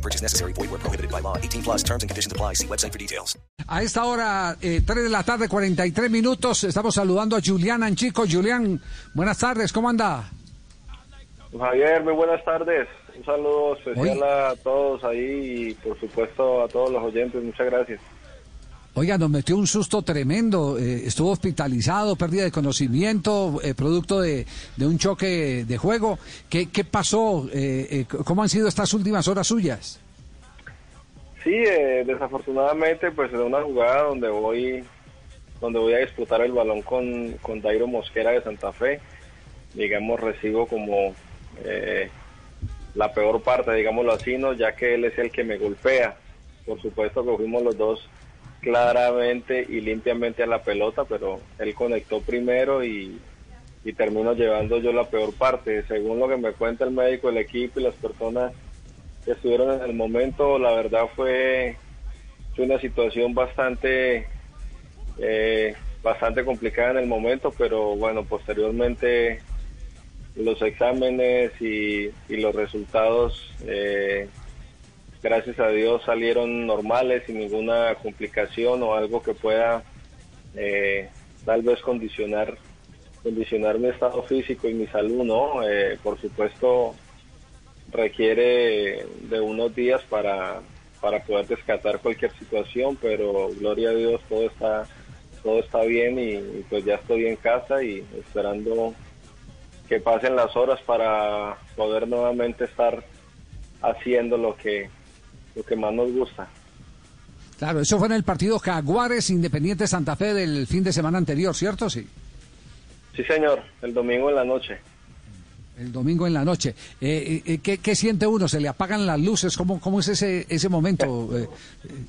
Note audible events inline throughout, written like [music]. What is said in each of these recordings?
No purchase necessary. Void where prohibited by law. 18 plus terms and conditions apply. See website for details. A esta hora, eh, 3 de la tarde, 43 minutos, estamos saludando a Julián Anchico. Julián, buenas tardes, ¿cómo anda? Javier, muy buenas tardes. Un saludo especial Oye. a todos ahí y por supuesto a todos los oyentes. Muchas gracias. Oiga, nos metió un susto tremendo, eh, estuvo hospitalizado, pérdida de conocimiento, eh, producto de, un choque de juego. ¿Qué, pasó? Eh, ¿Cómo han sido estas últimas horas suyas? Sí, desafortunadamente pues en una jugada donde voy donde voy a disputar el balón con, con Dairo Mosquera de Santa Fe, digamos recibo como la peor parte, digámoslo así, ¿no? ya que él es el que me golpea. Por supuesto que fuimos los dos claramente y limpiamente a la pelota, pero él conectó primero y, y termino llevando yo la peor parte. Según lo que me cuenta el médico, el equipo y las personas que estuvieron en el momento, la verdad fue, una situación bastante eh, bastante complicada en el momento, pero bueno, posteriormente los exámenes y, y los resultados, eh, gracias a Dios, salieron normales sin ninguna complicación o algo que pueda eh, tal vez condicionar condicionar mi estado físico y mi salud, ¿no? Eh, por supuesto, requiere de unos días para, para poder descartar cualquier situación, pero gloria a Dios todo está todo está bien y, y pues ya estoy en casa y esperando que pasen las horas para poder nuevamente estar haciendo lo que lo que más nos gusta. Claro, eso fue en el partido Jaguares Independiente Santa Fe del fin de semana anterior, ¿cierto? Sí. Sí, señor, el domingo en la noche. El domingo en la noche. Eh, eh, ¿qué, qué siente uno? ¿Se le apagan las luces? ¿Cómo, cómo es ese, ese momento? Eh,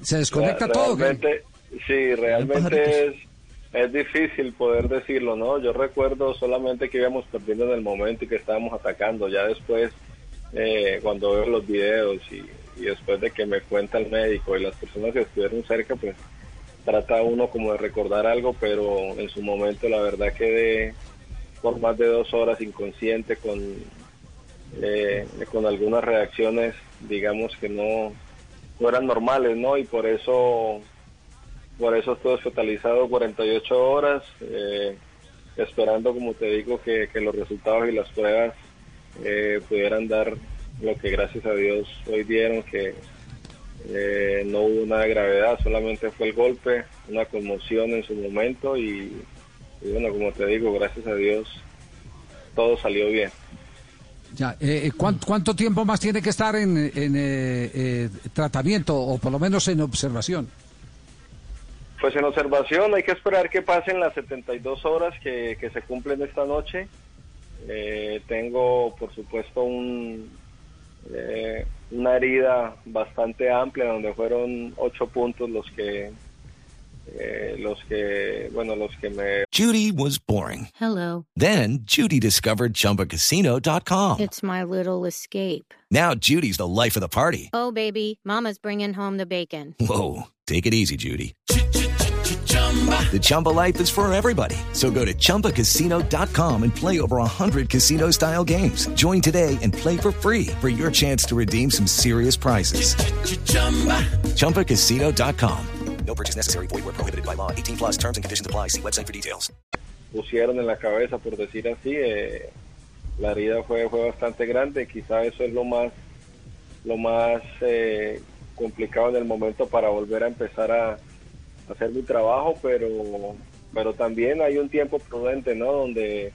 ¿Se desconecta todo? realmente, Sí, realmente es, es difícil poder decirlo, ¿no? Yo recuerdo solamente que íbamos perdiendo en el momento y que estábamos atacando. Ya después, eh, cuando veo los videos y, y después de que me cuenta el médico y las personas que estuvieron cerca, pues trata uno como de recordar algo, pero en su momento la verdad quedé por más de dos horas inconsciente con, eh, con algunas reacciones, digamos que no, no eran normales, ¿no? Y por eso, por eso estuve hospitalizado 48 horas, eh, esperando, como te digo, que, los resultados y las pruebas eh, pudieran dar lo que gracias a Dios hoy dieron, que eh, no hubo una gravedad, solamente fue el golpe, una conmoción en su momento y, y bueno, como te digo, gracias a Dios todo salió bien. Ya, eh, eh, ¿cuánto, cuánto tiempo más tiene que estar en, en, eh, eh, tratamiento o por lo menos en observación? Pues en observación hay que esperar que pasen las 72 horas que, que se cumplen esta noche. Eh, tengo, por supuesto, un, eh, una herida bastante amplia donde fueron ocho puntos los que, eh, los que, bueno, los que me Judy was boring. Hello. Then Judy discovered ChumbaCasino.com. It's my little escape. Now Judy's the life of the party. Oh, baby, Mama's bringing home the bacon. Whoa, take it easy, Judy. The Chumba life is for everybody. So go to ChumbaCasino.com and play over 100 casino style games. Join today and play for free for your chance to redeem some serious prizes. ChumbaCasino.com. No purchase necessary. Void where prohibited by law. 18 plus terms and conditions apply. See website for details. pusieron en la cabeza, por decir así, eh, la herida fue, fue bastante grande. Quizá eso es lo más, lo más eh, complicado en el momento para volver a empezar a hacer mi trabajo, pero, pero también hay un tiempo prudente, ¿no? Donde,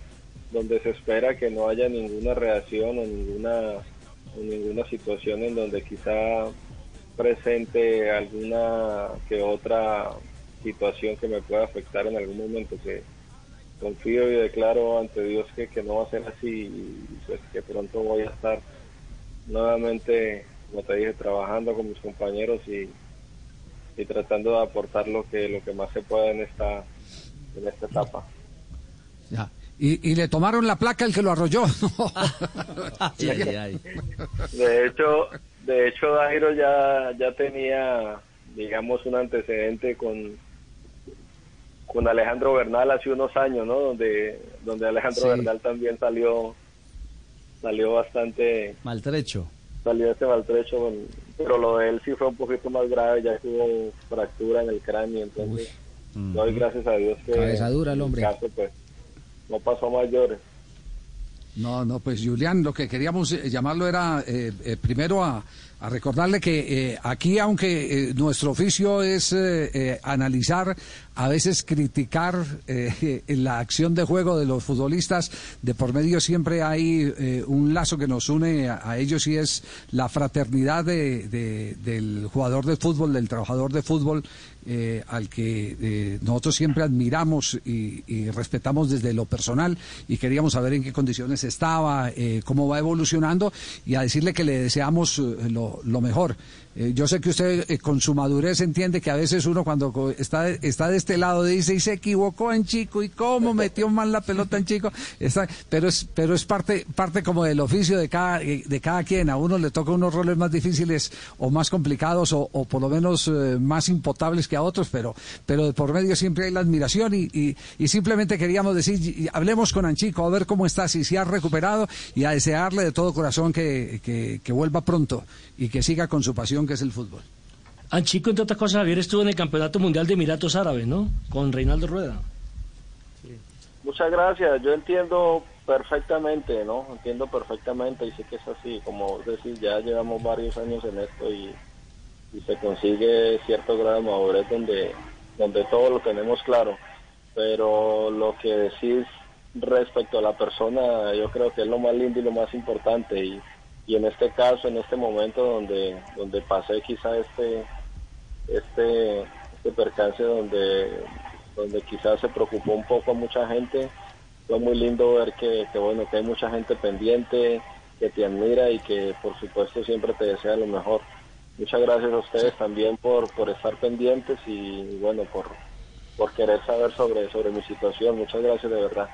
donde se espera que no haya ninguna reacción o ninguna, o ninguna situación en donde quizá presente alguna que otra situación que me pueda afectar en algún momento que confío y declaro ante Dios que, que no va a ser así y pues que pronto voy a estar nuevamente como te dije trabajando con mis compañeros y, y tratando de aportar lo que lo que más se pueda en esta en esta etapa. Ya. Y, y le tomaron la placa el que lo arrolló. [laughs] Ay, ay, ay. De hecho, de hecho Dairo ya ya tenía digamos un antecedente con con Alejandro Bernal hace unos años, ¿no? Donde donde Alejandro Sí. Bernal también salió salió bastante Maltrecho. Salió este maltrecho, con- pero lo de él sí fue un poquito más grave, ya tuvo fractura en el cráneo, entonces doy gracias a Dios que Cabeza dura el en hombre. caso pues no pasó a mayores. No, no, pues Julián, lo que queríamos eh, llamarlo era eh, eh, primero a, a recordarle que eh, aquí, aunque eh, nuestro oficio es eh, analizar, a veces criticar [laughs] la acción de juego de los futbolistas, de por medio siempre hay un lazo que nos une a, ellos y es la fraternidad de- de- del jugador de fútbol, del trabajador de fútbol, al que nosotros siempre admiramos y, y respetamos desde lo personal y queríamos saber en qué condiciones estaba, cómo va evolucionando y a decirle que le deseamos eh, lo, mejor. Eh, yo sé que usted eh, con su madurez entiende que a veces uno cuando está, está de este lado dice y se equivocó en chico y cómo metió mal la pelota en chico, pero es, pero es parte, parte como del oficio de cada, eh, de cada quien. A uno le toca unos roles más difíciles o más complicados o, por lo menos más impotables que a otros, pero, pero de por medio siempre hay la admiración y, simplemente queríamos decir, hablemos con Anchico a ver cómo está, si se ha recuperado y a desearle de todo corazón que, que vuelva pronto y que siga con su pasión que es el fútbol. Anchico, entre otras cosas, Javier estuvo en el Campeonato Mundial de Emiratos Árabes, ¿no? Con Reinaldo Rueda. Muchas gracias, yo entiendo perfectamente, ¿no? Entiendo perfectamente y sé que es así, como decir, ya llevamos varios años en esto y, y se consigue cierto grado de madurez donde, donde todo lo tenemos claro, pero lo que decís respecto a la persona, yo creo que es lo más lindo y lo más importante y, y en este caso, en este momento donde, donde pasé quizá este, este, este percance donde, donde quizás se preocupó un poco a mucha gente. Fue muy lindo ver que, que, bueno, que hay mucha gente pendiente, que te admira y que por supuesto siempre te desea lo mejor. Muchas gracias a ustedes también por, por estar pendientes y bueno, por, por querer saber sobre, sobre mi situación. Muchas gracias de verdad.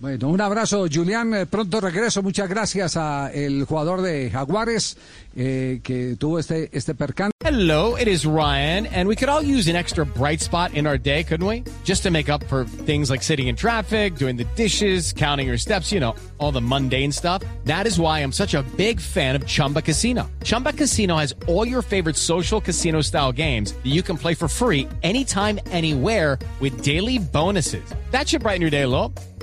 Bueno, un abrazo, Julián. Eh, Pronto regreso. Muchas gracias a el jugador de Jaguares eh, que tuvo este este percance. Hello, it is Ryan, and we could all use an extra bright spot in our day, couldn't we? Just to make up for things like sitting in traffic, doing the dishes, counting your steps, you know, all the mundane stuff. That is why I'm such a big fan of Chumba Casino. Chumba Casino has all your favorite social casino style games that you can play for free anytime, anywhere with daily bonuses. That should brighten your day a little.